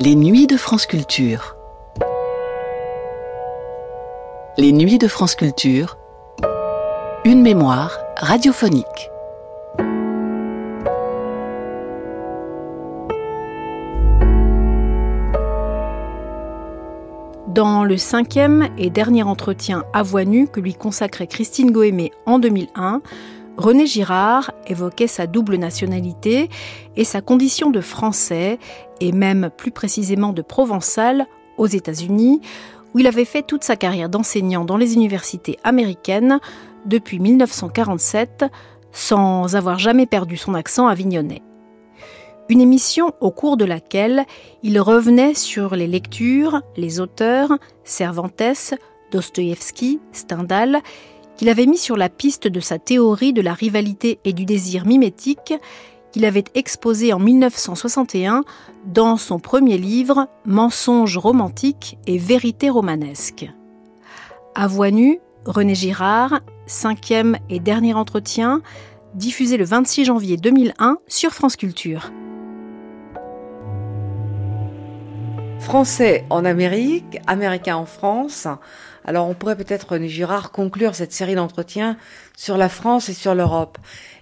Les nuits de France Culture. Les nuits de France Culture. Une mémoire radiophonique. Dans le cinquième et dernier entretien à voix nue que lui consacrait Christine Goémé en 2001, René Girard évoquait sa double nationalité et sa condition de français, et même plus précisément de provençal, aux États-Unis, où il avait fait toute sa carrière d'enseignant dans les universités américaines depuis 1947, sans avoir jamais perdu son accent avignonnais. Une émission au cours de laquelle il revenait sur les lectures, les auteurs, Cervantes, Dostoïevski, Stendhal, qu'il avait mis sur la piste de sa théorie de la rivalité et du désir mimétique qu'il avait exposé en 1961 dans son premier livre Mensonges romantiques et vérité romanesque. À René Girard, cinquième et dernier entretien, diffusé le 26 janvier 2001 sur France Culture. Français en Amérique, Américain en France. Alors on pourrait peut-être, René Girard, conclure cette série d'entretiens sur la France et sur l'Europe,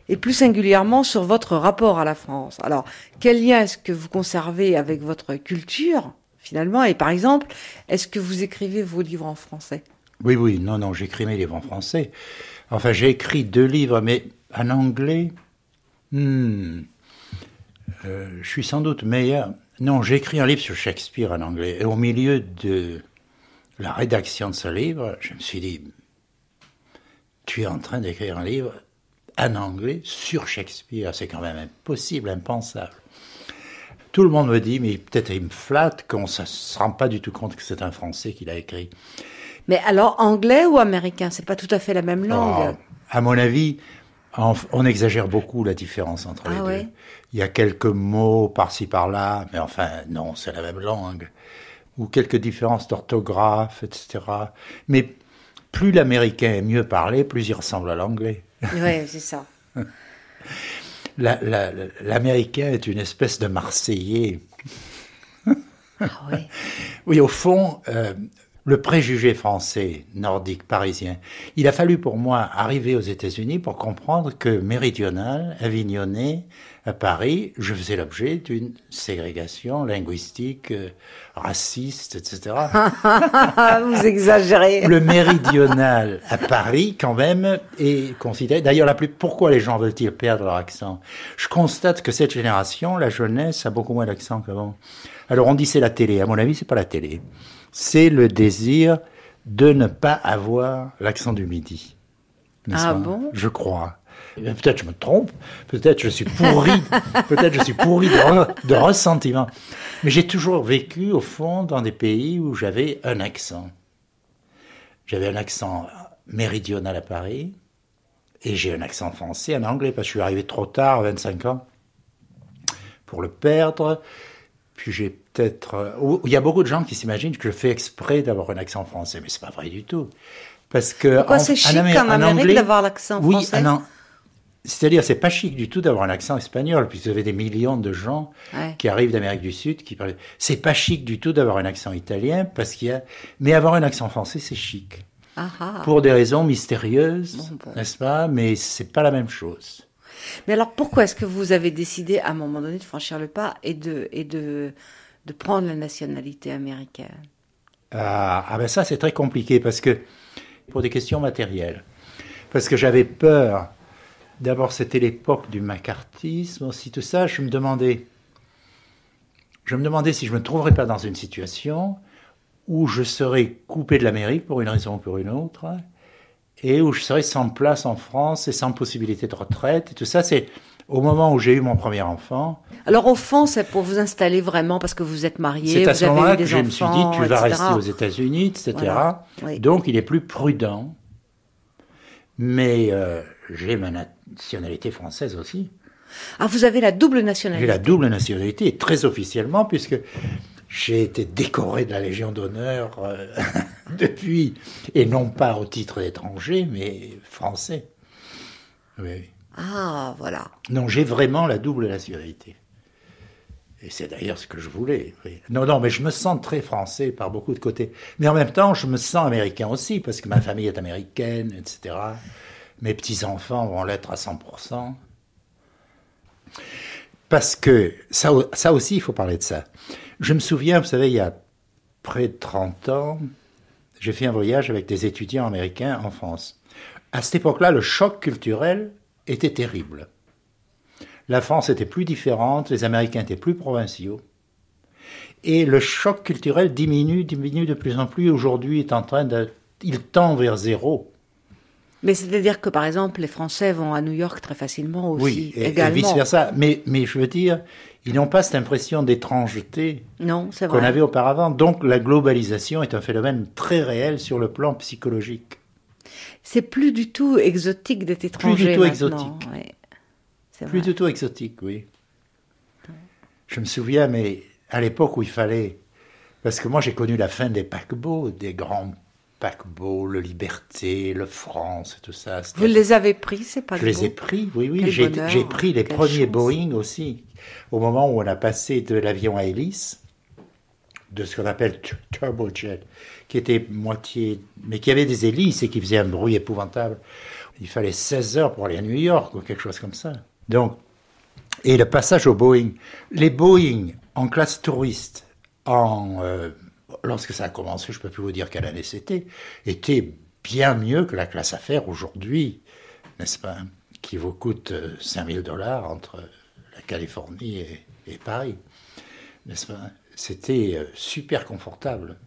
et plus singulièrement sur votre rapport à la France. Alors, quel lien est-ce que vous conservez avec votre culture, finalement, et par exemple, est-ce que vous écrivez vos livres en français? Oui, oui, non, non, j'écris mes livres en français. Enfin, j'ai écrit deux livres, mais en anglais, hmm, euh, je suis sans doute meilleur. Non, j'ai écrit un livre sur Shakespeare en anglais, et au milieu de la rédaction de ce livre, je me suis dit, tu es en train d'écrire un livre en anglais sur Shakespeare, c'est quand même impossible, impensable. Tout le monde me dit, mais peut-être il me flatte qu'on ne se rend pas du tout compte que c'est un Français qui l'a écrit. Mais alors, anglais ou américain C'est pas tout à fait la même langue. Oh, à mon avis, on, exagère beaucoup la différence entre les ah deux. Il y a quelques mots par-ci par-là, mais enfin, non, c'est la même langue ou quelques différences d'orthographe, etc. Mais plus l'américain est mieux parlé, plus il ressemble à l'anglais. Oui, c'est ça. L'américain est une espèce de Marseillais. Ah oui. Oui, au fond, euh, le préjugé français, nordique, parisien, il a fallu pour moi arriver aux États-Unis pour comprendre que méridional, avignonné, à Paris, je faisais l'objet d'une ségrégation linguistique, euh, raciste, etc. Vous exagérez. Le méridional à Paris, quand même, est considéré. D'ailleurs, la plus. Pourquoi les gens veulent-ils perdre leur accent? Je constate que cette génération, la jeunesse, a beaucoup moins d'accent qu'avant. Alors, on dit c'est la télé. À mon avis, c'est pas la télé. C'est le désir de ne pas avoir l'accent du midi. Ah bon? Je crois. Eh peut-être je me trompe, peut-être je suis pourri, peut-être je suis pourri de, de ressentiment. Mais j'ai toujours vécu, au fond, dans des pays où j'avais un accent. J'avais un accent méridional à Paris, et j'ai un accent français en anglais, parce que je suis arrivé trop tard, à 25 ans, pour le perdre. Puis j'ai peut-être... Il y a beaucoup de gens qui s'imaginent que je fais exprès d'avoir un accent français, mais c'est pas vrai du tout. Parce que Pourquoi c'est chic en, Amérique d'avoir l'accent français Oui, c'est-à-dire, c'est pas chic du tout d'avoir un accent espagnol, puisque vous avez des millions de gens qui arrivent d'Amérique du Sud qui parlent. C'est pas chic du tout d'avoir un accent italien, parce qu'il y a. Mais avoir un accent français, c'est chic. Ah ah. Pour des raisons mystérieuses, n'est-ce pas? Mais c'est pas la même chose. Mais alors, pourquoi est-ce que vous avez décidé à un moment donné de franchir le pas et de prendre la nationalité américaine? Ah, ah ben ça, c'est très compliqué parce que pour des questions matérielles, parce que j'avais peur. D'abord, c'était l'époque du macartisme, aussi tout ça. Je me demandais, je me demandais si je me trouverais pas dans une situation où je serais coupé de l'Amérique pour une raison ou pour une autre, et où je serais sans place en France et sans possibilité de retraite. Et tout ça, c'est au moment où j'ai eu mon premier enfant. Alors au fond, c'est pour vous installer vraiment parce que vous êtes marié, C'est à ce moment-là que je me suis dit, tu vas rester aux États-Unis, etc. Donc il est plus prudent. Mais euh, j'ai ma nationalité française aussi. Ah, vous avez la double nationalité J'ai la double nationalité, très officiellement, puisque j'ai été décoré de la Légion d'honneur euh, depuis, et non pas au titre d'étranger, mais français. Oui. Ah, voilà. Non, j'ai vraiment la double nationalité. Et c'est d'ailleurs ce que je voulais. Non, non, mais je me sens très français par beaucoup de côtés. Mais en même temps, je me sens américain aussi, parce que ma famille est américaine, etc. Mes petits-enfants vont l'être à 100%. Parce que, ça, ça aussi, il faut parler de ça. Je me souviens, vous savez, il y a près de 30 ans, j'ai fait un voyage avec des étudiants américains en France. À cette époque-là, le choc culturel était terrible. La France était plus différente, les Américains étaient plus provinciaux. Et le choc culturel diminue, diminue de plus en plus. Aujourd'hui, est en train de, il tend vers zéro. Mais c'est-à-dire que, par exemple, les Français vont à New York très facilement aussi, oui, et, également. vice versa. Mais, mais je veux dire, ils n'ont pas cette impression d'étrangeté qu'on avait auparavant. Donc, la globalisation est un phénomène très réel sur le plan psychologique. C'est plus du tout exotique d'être étranger. Plus du tout maintenant, exotique. ouais. Plus vrai. du tout exotique, oui. Je me souviens, mais à l'époque où il fallait. Parce que moi, j'ai connu la fin des paquebots, des grands paquebots, le Liberté, le France, et tout ça. Vous les avez pris, c'est pas Je les ai pris, oui, oui. J'ai pris les quelle premiers chance. Boeing aussi. Au moment où on a passé de l'avion à hélice, de ce qu'on appelle tu- turbojet, qui était moitié. mais qui avait des hélices et qui faisait un bruit épouvantable. Il fallait 16 heures pour aller à New York ou quelque chose comme ça. Donc, et le passage au Boeing. Les Boeing en classe touriste, en, euh, lorsque ça a commencé, je ne peux plus vous dire quelle année c'était, étaient bien mieux que la classe affaires aujourd'hui, n'est-ce pas Qui vous coûte 5000 dollars entre la Californie et, et Paris, n'est-ce pas? C'était euh, super confortable,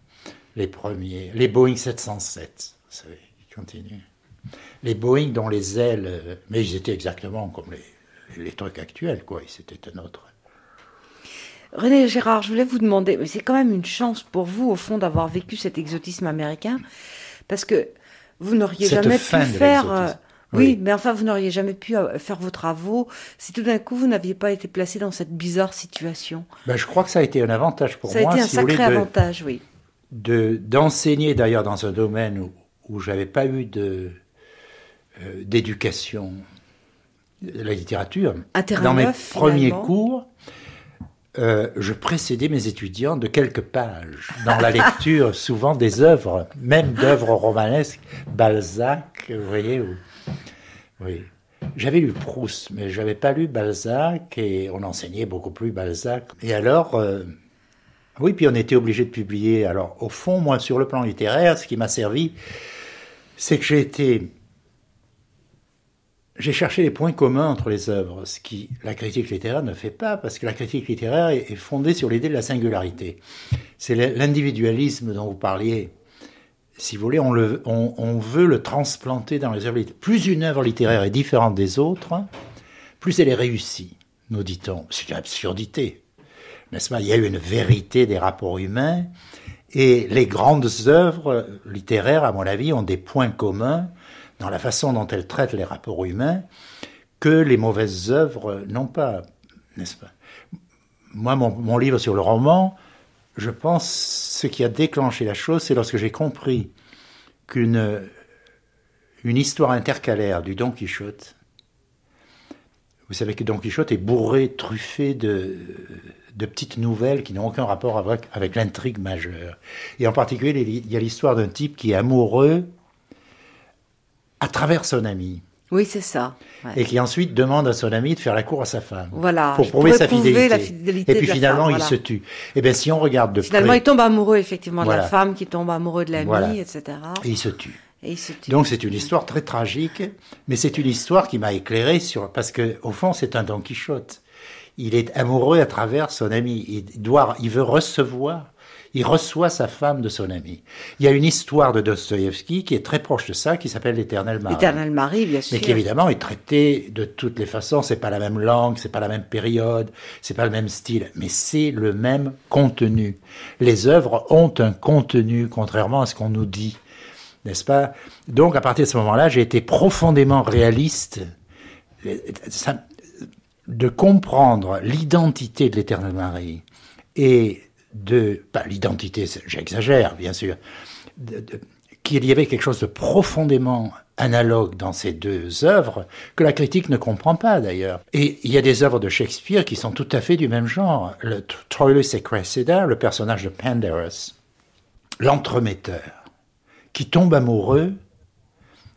les premiers. Les Boeing 707, vous savez, ils continuent. Les Boeing dont les ailes, euh, mais ils étaient exactement comme les, les trucs actuels, quoi. C'était un autre. René Gérard, je voulais vous demander, mais c'est quand même une chance pour vous, au fond, d'avoir vécu cet exotisme américain, parce que vous n'auriez jamais pu faire. euh, oui, Oui. mais enfin, vous n'auriez jamais pu euh, faire vos travaux si tout d'un coup vous n'aviez pas été placé dans cette bizarre situation. Ben, je crois que ça a été un avantage pour Ça a moi, été un si vous voulez, sacré de- avantage, oui. de d'enseigner d'ailleurs dans un domaine où, où j'avais pas eu de euh, d'éducation de la littérature. Un dans mes neuf, premiers finalement. cours, euh, je précédais mes étudiants de quelques pages dans la lecture, souvent des œuvres, même d'œuvres romanesques, Balzac, vous voyez. ou- oui. J'avais lu Proust, mais j'avais pas lu Balzac et on enseignait beaucoup plus Balzac. Et alors, euh, oui, puis on était obligé de publier. Alors, au fond, moi, sur le plan littéraire, ce qui m'a servi, c'est que j'ai été. J'ai cherché les points communs entre les œuvres, ce qui la critique littéraire ne fait pas, parce que la critique littéraire est fondée sur l'idée de la singularité. C'est l'individualisme dont vous parliez. Si vous voulez, on, le, on, on veut le transplanter dans les œuvres littéraires. Plus une œuvre littéraire est différente des autres, plus elle est réussie, nous dit-on. C'est une absurdité n'est-ce pas? Il y a eu une vérité des rapports humains, et les grandes œuvres littéraires, à mon avis, ont des points communs dans la façon dont elles traitent les rapports humains que les mauvaises œuvres n'ont pas, n'est-ce pas? Moi, mon, mon livre sur le roman, je pense, ce qui a déclenché la chose, c'est lorsque j'ai compris qu'une une histoire intercalaire du Don Quichotte, vous savez que Don Quichotte est bourré, truffé de, de petites nouvelles qui n'ont aucun rapport avec, avec l'intrigue majeure. Et en particulier, il y a l'histoire d'un type qui est amoureux à travers son ami. Oui, c'est ça. ouais. Et qui ensuite demande à son ami de faire la cour à sa femme. Voilà, Pour prouver sa fidélité. la fidélité Et puis finalement, femme, il se tue. Eh bien, si on regarde de Finalement, près, il tombe amoureux, effectivement, de la femme qui tombe amoureux de l'ami, Voilà. etc. et il se tue. Et il se tue. Donc c'est une histoire très tragique, mais c'est une histoire qui m'a éclairé sur parce que au fond c'est un Don Quichotte. Il est amoureux à travers son ami. Il doit, il veut recevoir. Il reçoit sa femme de son ami. Il y a une histoire de Dostoïevski qui est très proche de ça, qui s'appelle L'Éternel Marie. L'éternel Marie, bien sûr. Mais qui évidemment est traité de toutes les façons. C'est pas la même langue, c'est pas la même période, c'est pas le même style, mais c'est le même contenu. Les œuvres ont un contenu, contrairement à ce qu'on nous dit, n'est-ce pas? Donc à partir de ce moment-là, j'ai été profondément réaliste. Ça- de comprendre l'identité de l'éternel Marie et de, pas l'identité, j'exagère bien sûr, qu'il y avait quelque chose de profondément analogue dans ces deux œuvres que la critique ne comprend pas d'ailleurs. Et il y a des œuvres de Shakespeare qui sont tout à fait du même genre. Le Troilus et Cressida, le personnage de Pandarus, l'entremetteur, qui tombe amoureux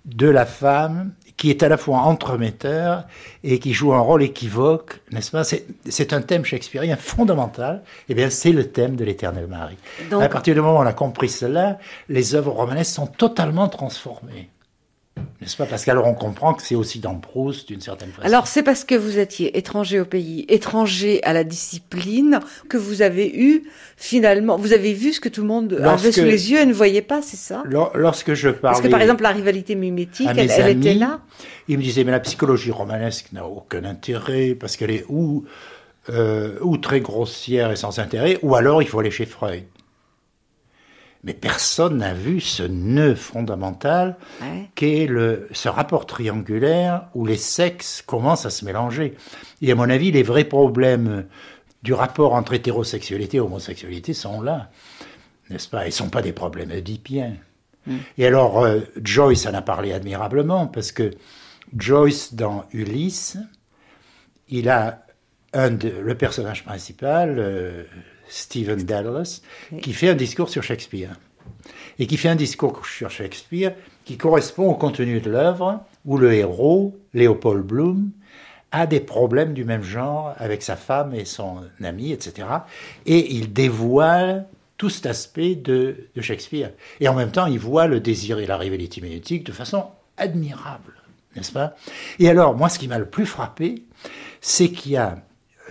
de la femme qui est à la fois entremetteur et qui joue un rôle équivoque, n'est-ce pas? C'est un thème shakespearien fondamental. Eh bien, c'est le thème de l'Éternel Marie. à partir du moment où on a compris cela, les œuvres romanesques sont totalement transformées. N'est-ce pas Parce qu'alors on comprend que c'est aussi dans Proust d'une certaine façon. Alors c'est parce que vous étiez étranger au pays, étranger à la discipline, que vous avez eu finalement, vous avez vu ce que tout le monde avait sous les yeux et ne voyait pas, c'est ça? Lorsque je parlais... Parce que par exemple la rivalité mimétique, elle, était là Ils me disaient mais la psychologie romanesque n'a aucun intérêt parce qu'elle est ou, euh, ou très grossière et sans intérêt, ou alors il faut aller chez Freud. Mais personne n'a vu ce nœud fondamental qu'est le, ce rapport triangulaire où les sexes commencent à se mélanger. Et à mon avis, les vrais problèmes du rapport entre hétérosexualité et homosexualité sont là, n'est-ce pas? Ils ne sont pas des problèmes oedipiens. Mm. Et alors, euh, Joyce en a parlé admirablement, parce que Joyce, dans Ulysse, il a un de, le personnage principal, euh, Stephen Dallas, qui fait un discours sur Shakespeare. Et qui fait un discours sur Shakespeare qui correspond au contenu de l'œuvre, où le héros, Léopold Bloom, a des problèmes du même genre avec sa femme et son ami, etc. Et il dévoile tout cet aspect de, Shakespeare. Et en même temps, il voit le désir et la rivalité médiatique de façon admirable, n'est-ce pas? Et alors, moi, ce qui m'a le plus frappé, c'est qu'il y a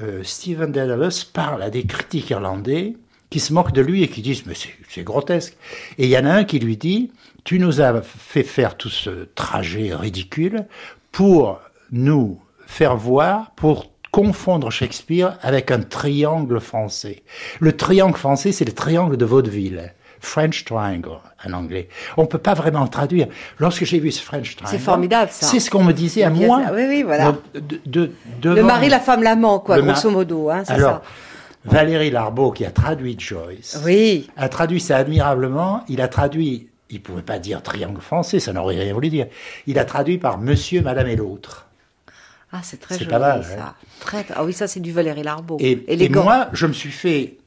euh, Stephen Dedalus parle à des critiques irlandais qui se moquent de lui et qui disent mais c'est grotesque. Et il y en a un qui lui dit tu nous as fait faire tout ce trajet ridicule pour nous faire voir, pour confondre Shakespeare avec un triangle français. Le triangle français, c'est le triangle de vaudeville. French Triangle en anglais. On ne peut pas vraiment le traduire. Lorsque j'ai vu ce French Triangle, c'est formidable ça. C'est ce qu'on me disait à moi. Oui, oui, voilà. De, le mari, la femme, l'amant, quoi, grosso modo. Hein, Alors, Valérie Larbeau, qui a traduit Joyce, oui. a traduit ça admirablement. Il a traduit, il pouvait pas dire triangle français, ça n'aurait rien voulu dire. Il a traduit par Monsieur, Madame et l'autre. Ah, c'est très joli, pas mal, ça. Hein. Très, ah oui, ça c'est du Valérie Larbeau. Et, et moi, je me suis fait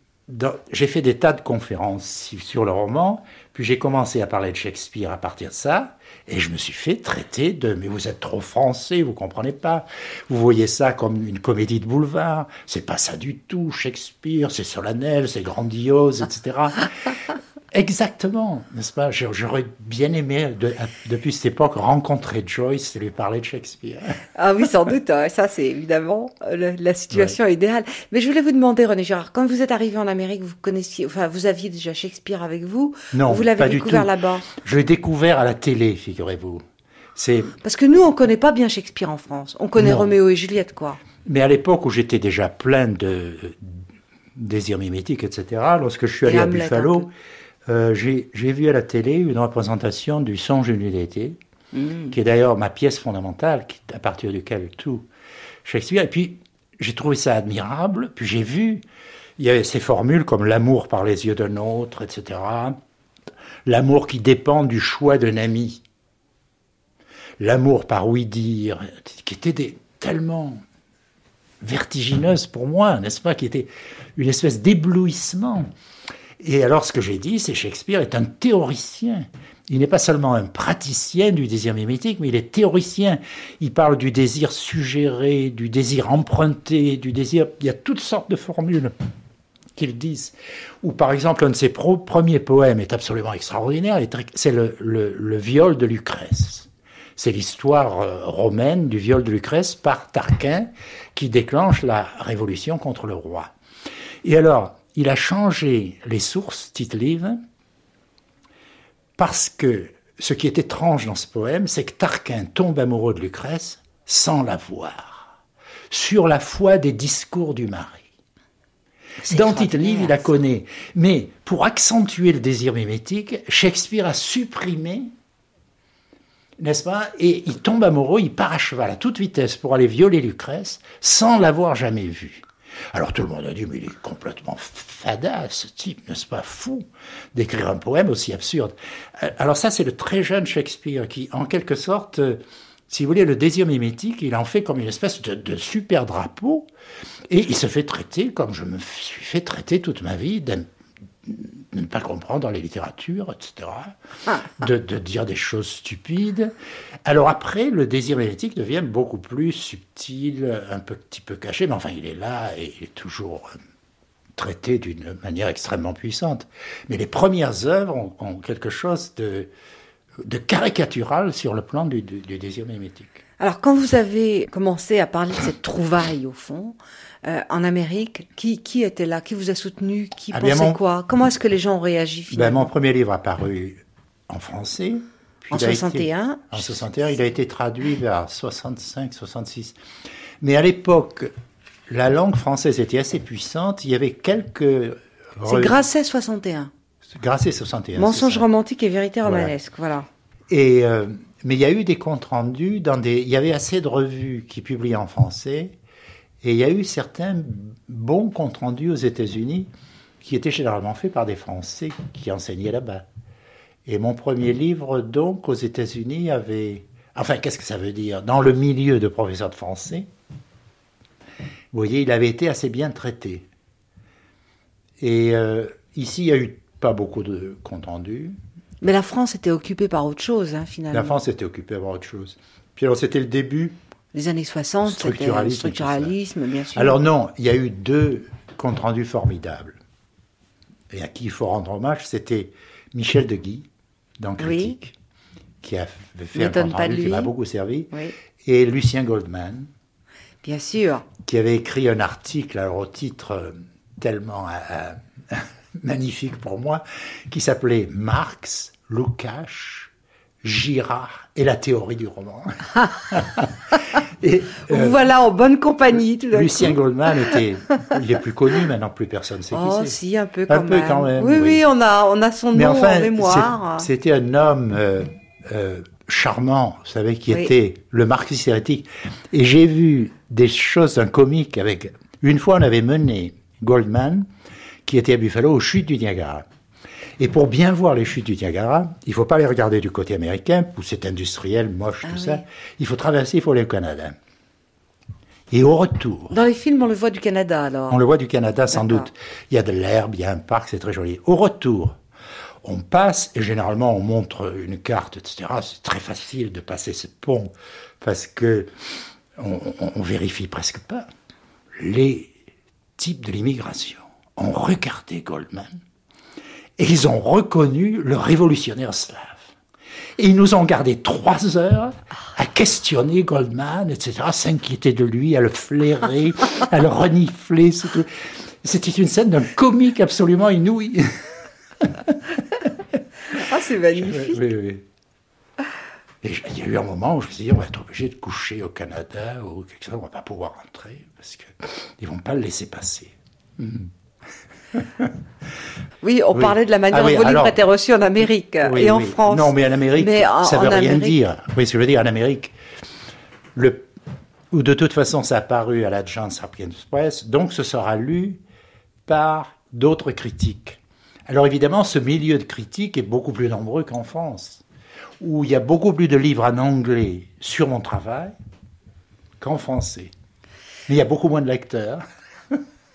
j'ai fait des tas de conférences sur le roman, puis j'ai commencé à parler de Shakespeare à partir de ça, et je me suis fait traiter de mais vous êtes trop français, vous comprenez pas, vous voyez ça comme une comédie de boulevard, c'est pas ça du tout, Shakespeare, c'est solennel, c'est grandiose, etc. Exactement, n'est-ce pas? J'aurais bien aimé, depuis cette époque, rencontrer Joyce et lui parler de Shakespeare. Ah oui, sans doute. Hein. Ça, c'est évidemment la situation idéale. Mais je voulais vous demander, René Girard, quand vous êtes arrivé en Amérique, vous connaissiez, enfin, vous aviez déjà Shakespeare avec vous Non, Vous l'avez découvert là-bas? Je l'ai découvert à la télé, figurez-vous. C'est parce que nous, on connaît pas bien Shakespeare en France. On connaît Roméo et Juliette, quoi. Mais à l'époque où j'étais déjà plein de désirs mimétiques, etc., lorsque je suis allé à Buffalo. Euh, j'ai vu à la télé une représentation du Songe d'une d'été, mm. qui est d'ailleurs ma pièce fondamentale, à partir duquel tout Shakespeare. Et puis, j'ai trouvé ça admirable. Puis j'ai vu, il y avait ces formules comme l'amour par les yeux d'un autre, etc. L'amour qui dépend du choix d'un ami. L'amour par oui dire, qui étaient des, tellement vertigineuses pour moi, n'est-ce pas, qui était une espèce d'éblouissement. Et alors, ce que j'ai dit, c'est Shakespeare est un théoricien. Il n'est pas seulement un praticien du désir mimétique, mais il est théoricien. Il parle du désir suggéré, du désir emprunté, du désir. Il y a toutes sortes de formules qu'il disent. Ou par exemple, un de ses premiers poèmes est absolument extraordinaire, c'est le, viol de Lucrèce. C'est l'histoire euh, romaine du viol de Lucrèce par Tarquin qui déclenche la révolution contre le roi. Et alors, il a changé les sources, tite livre, parce que ce qui est étrange dans ce poème, c'est que Tarquin tombe amoureux de Lucrèce sans la voir, sur la foi des discours du mari. Dans Tite livre, il la connaît. Mais pour accentuer le désir mimétique, Shakespeare a supprimé, n'est-ce pas Et il tombe amoureux, il part à cheval à toute vitesse pour aller violer Lucrèce sans l'avoir jamais vue. Alors tout le monde a dit, mais il est complètement fada, ce type, n'est-ce pas fou, d'écrire un poème aussi absurde. Euh, alors ça, c'est le très jeune Shakespeare qui, en quelque sorte, euh, si vous voulez, le désir mimétique, il en fait comme une espèce de, de super drapeau, et il se fait traiter comme je me suis fait traiter toute ma vie, de ne pas comprendre les littératures, etc., ah. de, de, dire des choses stupides. Alors après, le désir mimétique devient beaucoup plus subtil, un petit peu caché, mais enfin, il est là et il est toujours euh, traité d'une manière extrêmement puissante. Mais les premières œuvres ont, quelque chose de, de, caricatural sur le plan du, du, du désir mimétique. Alors, quand vous avez commencé à parler de cette trouvaille, au fond, euh, en Amérique qui, qui était là? Qui vous a soutenu? Qui ah pensait quoi? Comment est-ce que les gens ont réagi ben, Mon premier livre a paru en français. en 61 En 61, il a été traduit vers 65, 66. Mais à l'époque, la langue française était assez puissante. Il y avait quelques... C'est Grasset 61. Grasset 61. Mensonge romantique et vérité romanesque, voilà. Et, euh, mais il y a eu des comptes rendus dans des... Il y avait assez de revues qui publiaient en français et il y a eu certains bons comptes rendus aux États-Unis qui étaient généralement faits par des Français qui enseignaient là-bas. Et mon premier livre, donc, aux États-Unis, avait. Enfin, qu'est-ce que ça veut dire? Dans le milieu de professeurs de français, vous voyez, il avait été assez bien traité. Et euh, ici, il n'y a eu pas beaucoup de comptes rendus. Mais la France était occupée par autre chose, hein, finalement. La France était occupée par autre chose. Puis alors, c'était le début les années 60, structuralisme, structuralisme bien sûr. Alors non, il y a eu deux comptes rendus formidables. Et à qui il faut rendre hommage, c'était Michel de Guy, dans Critique, qui a fait un compte rendu qui m'a beaucoup servi, et Lucien Goldman. Bien sûr. Qui avait écrit un article, alors au titre euh, tellement euh, magnifique pour moi, qui s'appelait Marx, Lukács, Girard et la théorie du roman. et, euh, voilà en bonne compagnie. Tout Lucien Goldman était, il est plus connu maintenant, plus personne sait oh, qui c'est. si, un peu quand, un Peu quand même. Oui, oui, on a, on a son nom en mémoire. C'était un homme euh, euh, charmant, vous savez, qui était le marxiste hérétique. Et j'ai vu des choses d'un comique avec. Une fois, on avait mené Goldman, qui était à Buffalo, aux chutes du Niagara. Et pour bien voir les chutes du Niagara, il ne faut pas les regarder du côté américain, où c'est industriel, moche, tout ah ça. Il faut traverser, il faut aller au Canada. Et au retour. Dans les films, on le voit du Canada, alors. On le voit du Canada, sans doute. Il y a de l'herbe, il y a un parc, c'est très joli. Au retour, on passe, et généralement, on montre une carte, etc. C'est très facile de passer ce pont, parce que on, on vérifie presque pas. Les types de l'immigration ont regardé Goldman et ils ont reconnu le révolutionnaire slave. Et ils nous ont gardé trois heures à questionner Goldman, etc., à s'inquiéter de lui, à le flairer, à le renifler. C'était une scène d'un comique absolument inouï. ah, c'est magnifique. Oui, oui. Et il y a eu un moment où je me suis dit, on va être obligé de coucher au Canada ou quelque chose, on va pas pouvoir rentrer parce qu'ils vont pas le laisser passer. Hmm. oui, on parlait de la manière ah dont vos livres étaient reçus en Amérique et en France. Non, mais en Amérique, ça ne veut rien dire. Oui, ce que je veux dire, en Amérique, le, ou de toute façon, ça a paru à la Johns Hopkins Press, donc ce sera lu par d'autres critiques. Alors évidemment, ce milieu de critiques est beaucoup plus nombreux qu'en France, où il y a beaucoup plus de livres en anglais sur mon travail qu'en français. Mais il y a beaucoup moins de lecteurs.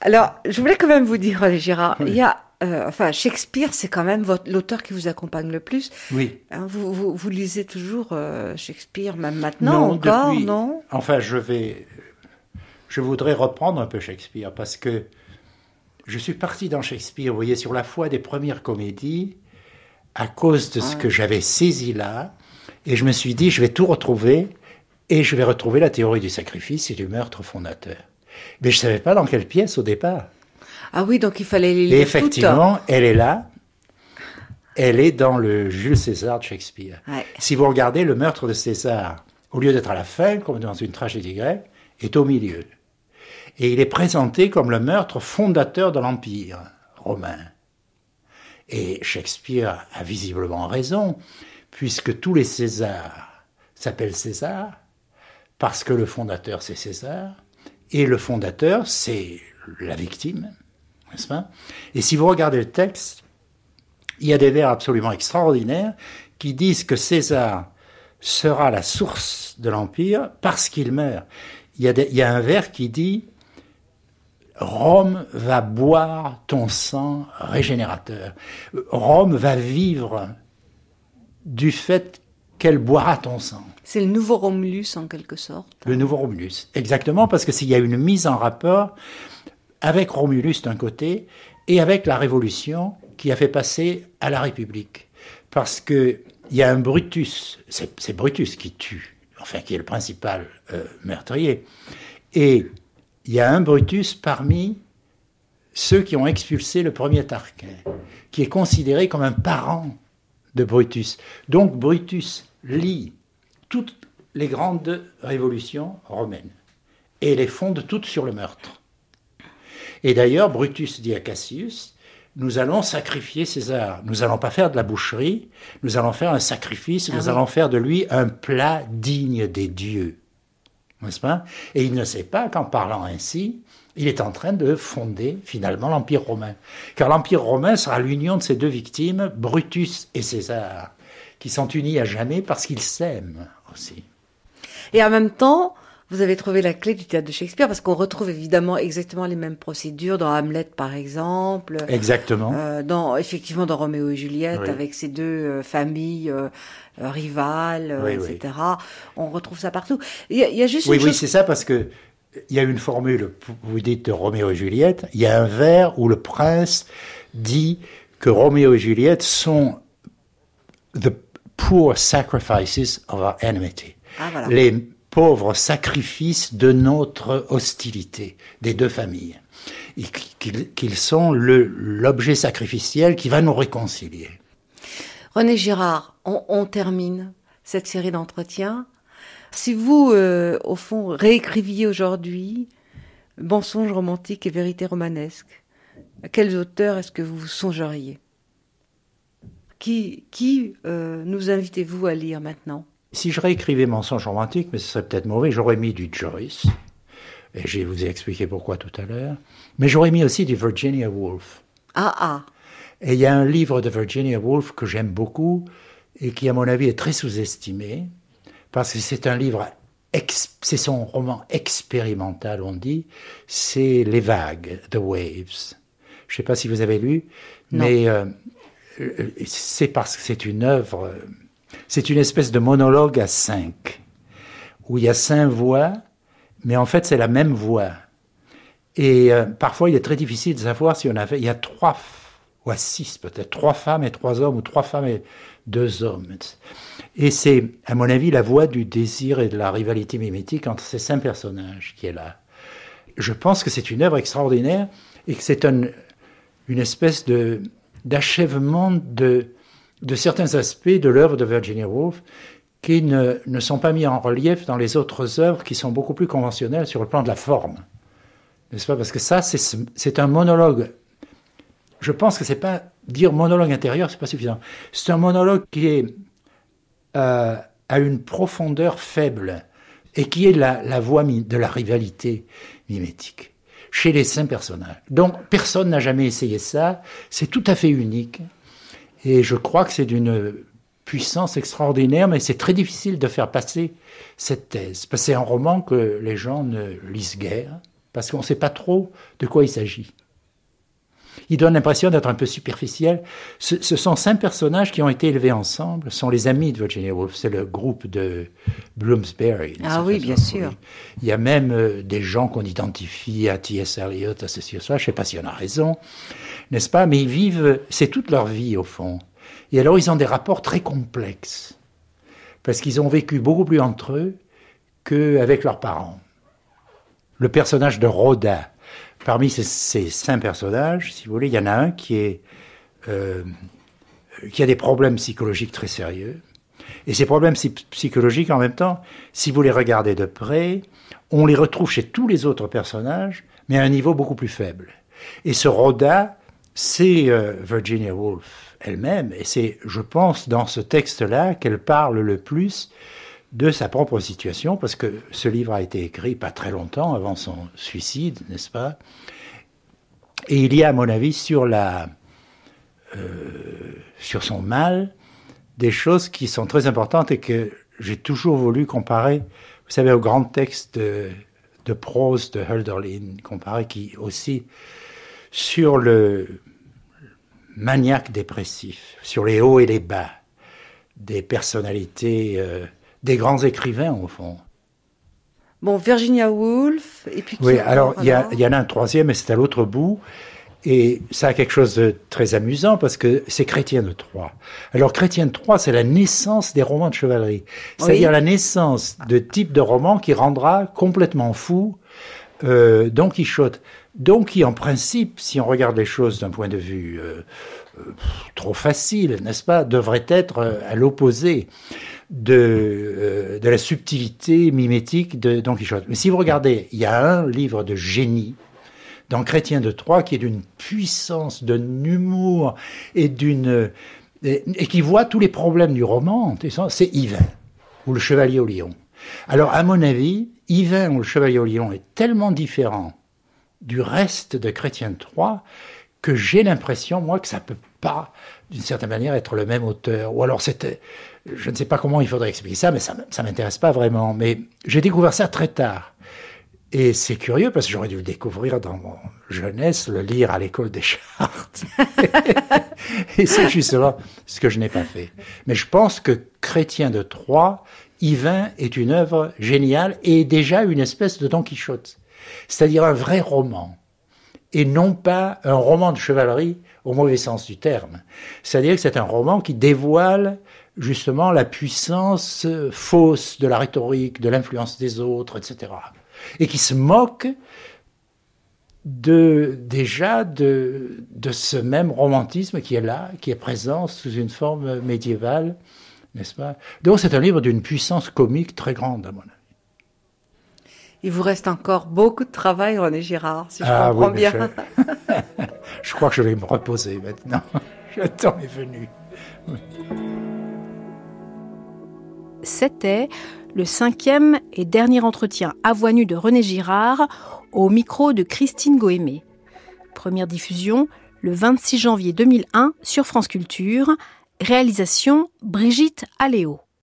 Alors, je voulais quand même vous dire, euh, Gérard, il y a, euh, enfin, Shakespeare, c'est quand même l'auteur qui vous accompagne le plus. Oui. Hein, vous, vous, lisez toujours euh, Shakespeare, même maintenant encore, non? Enfin, je vais, je voudrais reprendre un peu Shakespeare parce que je suis parti dans Shakespeare, vous voyez, sur la foi des premières comédies, à cause de ce que j'avais saisi là, et je me suis dit, je vais tout retrouver, et je vais retrouver la théorie du sacrifice et du meurtre fondateur. Mais je ne savais pas dans quelle pièce au départ. Ah oui, donc il fallait les lire Et effectivement, elle est là. Elle est dans le Jules César de Shakespeare. Si vous regardez le meurtre de César, au lieu d'être à la fin, comme dans une tragédie grecque, est au milieu. Et il est présenté comme le meurtre fondateur de l'Empire romain. Et Shakespeare a visiblement raison, puisque tous les Césars s'appellent César, parce que le fondateur c'est César, et le fondateur, c'est la victime, n'est-ce pas? Et si vous regardez le texte, il y a des vers absolument extraordinaires qui disent que César sera la source de l'Empire parce qu'il meurt. Il y, a il y a un vers qui dit Rome va boire ton sang régénérateur. Rome va vivre du fait qu'elle boira ton sang. C'est le nouveau Romulus en quelque sorte. Le nouveau Romulus, exactement, parce que s'il y a une mise en rapport avec Romulus d'un côté et avec la Révolution qui a fait passer à la République. Parce qu'il y a un Brutus, c'est Brutus qui tue, enfin qui est le principal euh, meurtrier. Et il y a un Brutus parmi ceux qui ont expulsé le premier Tarquin, qui est considéré comme un parent de Brutus. Donc Brutus lit toutes les grandes révolutions romaines et les fonde toutes sur le meurtre. Et d'ailleurs, Brutus dit à Cassius, nous allons sacrifier César. Nous n'allons pas faire de la boucherie, nous allons faire un sacrifice, Ah nous oui. allons faire de lui un plat digne des dieux. N'est-ce pas? Et il ne sait pas qu'en parlant ainsi, il est en train de fonder finalement l'Empire romain. Car l'Empire romain sera l'union de ces deux victimes, Brutus et César, qui sont unis à jamais parce qu'ils s'aiment aussi. Et en même temps, vous avez trouvé la clé du théâtre de Shakespeare parce qu'on retrouve évidemment exactement les mêmes procédures dans Hamlet par exemple. Exactement. Euh, dans effectivement dans Roméo et Juliette Oui. avec ces deux euh, familles euh, rivales oui. etc on retrouve ça partout il y a, il y a juste Oui, une oui, chose c'est ça parce que il y a une formule, vous dites de Roméo et Juliette, il y a un vers où le prince dit que Roméo et Juliette sont the poor sacrifices of our enmity. Ah, voilà. Les pauvres sacrifices de notre hostilité des deux familles. Qu'ils sont l'objet sacrificiel qui va nous réconcilier. René Girard on, on termine cette série d'entretiens si vous euh, au fond réécriviez aujourd'hui mensonges romantiques et vérité romanesque à quels auteurs est-ce que vous songeriez? Qui qui euh, nous invitez-vous à lire maintenant? Si je réécrivais Mensonge romantique, mais ce serait peut-être mauvais, j'aurais mis du Joyce. Et je vous ai expliqué pourquoi tout à l'heure. Mais j'aurais mis aussi du Virginia Woolf. ah ah Et il y a un livre de Virginia Woolf que j'aime beaucoup et qui, à mon avis, est très sous-estimé parce que c'est un livre, c'est son roman expérimental, on dit. C'est Les Vagues, The Waves. Je ne sais pas si vous avez lu, Non. mais euh, c'est parce que c'est une œuvre, euh, c'est une espèce de monologue à cinq, où il y a cinq voix, mais en fait c'est la même voix. Et euh, parfois, il est très difficile de savoir si on avait. Il y a trois, ou à six peut-être, trois femmes et trois hommes, ou trois femmes et deux hommes. Et c'est, à mon avis, la voix du désir et de la rivalité mimétique entre ces cinq personnages qui est là. Je pense que c'est une œuvre extraordinaire et que c'est un- une espèce de d'achèvement de, certains aspects de l'œuvre de Virginia Woolf qui ne, ne sont pas mis en relief dans les autres œuvres qui sont beaucoup plus conventionnelles sur le plan de la forme. N'est-ce pas? Parce que ça, c'est ce- c'est un monologue. Je pense que c'est pas dire monologue intérieur, c'est pas suffisant. C'est un monologue qui est euh, à une profondeur faible et qui est la, la voie de la rivalité mimétique chez les cinq personnages. Donc personne n'a jamais essayé ça. C'est tout à fait unique et je crois que c'est d'une puissance extraordinaire, mais c'est très difficile de faire passer cette thèse. Parce que c'est un roman que les gens ne lisent guère, parce qu'on ne sait pas trop de quoi il s'agit. Il donne l'impression d'être un peu superficiel. Ce, ce sont cinq personnages qui ont été élevés ensemble, ce sont les amis de Virginia Woolf, c'est le groupe de Bloomsbury. Ah oui, bien sûr. Il y a même euh, des gens qu'on identifie à T.S. Eliot, à ceci, à cela, je ne sais pas si on a raison, n'est-ce pas? Mais ils vivent, c'est toute leur vie au fond. Et alors ils ont des rapports très complexes, parce qu'ils ont vécu beaucoup plus entre eux qu'avec leurs parents. Le personnage de Rhoda, parmi ces, cinq personnages, si vous voulez, il y en a un qui euh, a des problèmes psychologiques très sérieux. Et ces problèmes psy- psychologiques, en même temps, si vous les regardez de près, on les retrouve chez tous les autres personnages, mais à un niveau beaucoup plus faible. Et ce Rhoda, c'est euh, Virginia Woolf elle-même, et c'est, je pense, dans ce texte-là qu'elle parle le plus de sa propre situation, parce que ce livre a été écrit pas très longtemps avant son suicide, n'est-ce pas? Et il y a, à mon avis, sur la, euh, sur son mal, des choses qui sont très importantes et que j'ai toujours voulu comparer, vous savez, au grand texte de, de prose de Hölderlin, comparé qui aussi sur le maniaque dépressif, sur les hauts et les bas des personnalités, euh, des grands écrivains au fond. Bon, Virginia Woolf, et puis... Oui, alors il y, y, en a un troisième, et c'est à l'autre bout. Et ça a quelque chose de très amusant parce que c'est Chrétien de Troyes. Alors Chrétien de Troyes, c'est la naissance des romans de chevalerie. C'est-à-dire la naissance de type de roman qui rendra complètement fou euh, Don Quichotte. Don qui, en principe, si on regarde les choses d'un point de vue euh, euh, trop facile, n'est-ce pas, devrait être à l'opposé de, euh, de la subtilité mimétique de Don Quichotte. Mais si vous regardez, il y a un livre de génie dans Chrétien de Troyes qui est d'une puissance, d'un humour et d'une et, qui voit tous les problèmes du roman. C'est Yvain ou le Chevalier au Lion. Alors à mon avis, Yvain ou le Chevalier au Lion est tellement différent du reste de Chrétien de que j'ai l'impression, moi, que ça peut d'une certaine manière, être le même auteur. Ou alors c'était, je ne sais pas comment il faudrait expliquer ça, mais ça, ça m'intéresse pas vraiment. Mais j'ai découvert ça très tard. Et c'est curieux parce que j'aurais dû le découvrir dans mon jeunesse, le lire à l'école des chartes. et c'est justement ce que je n'ai pas fait. Mais je pense que Chrétien de Troyes, Yvain est une œuvre géniale et déjà une espèce de Don Quichotte. C'est-à-dire un vrai roman. Et non pas un roman de chevalerie au mauvais sens du terme. C'est-à-dire que c'est un roman qui dévoile justement la puissance fausse de la rhétorique, de l'influence des autres, etc et qui se moque de, déjà de, de ce même romantisme qui est là, qui est présent sous une forme médiévale, n'est-ce pas? Donc c'est un livre d'une puissance comique très grande, à mon avis. Il vous reste encore beaucoup de travail, René Girard, si je ah comprends bien. Je... je... crois que je vais me reposer maintenant. Le temps est venu. C'était le cinquième et dernier entretien à voix nue de René Girard au micro de Christine Goémé. Première diffusion le 26 janvier 2001 sur France Culture. Réalisation Brigitte Aléo.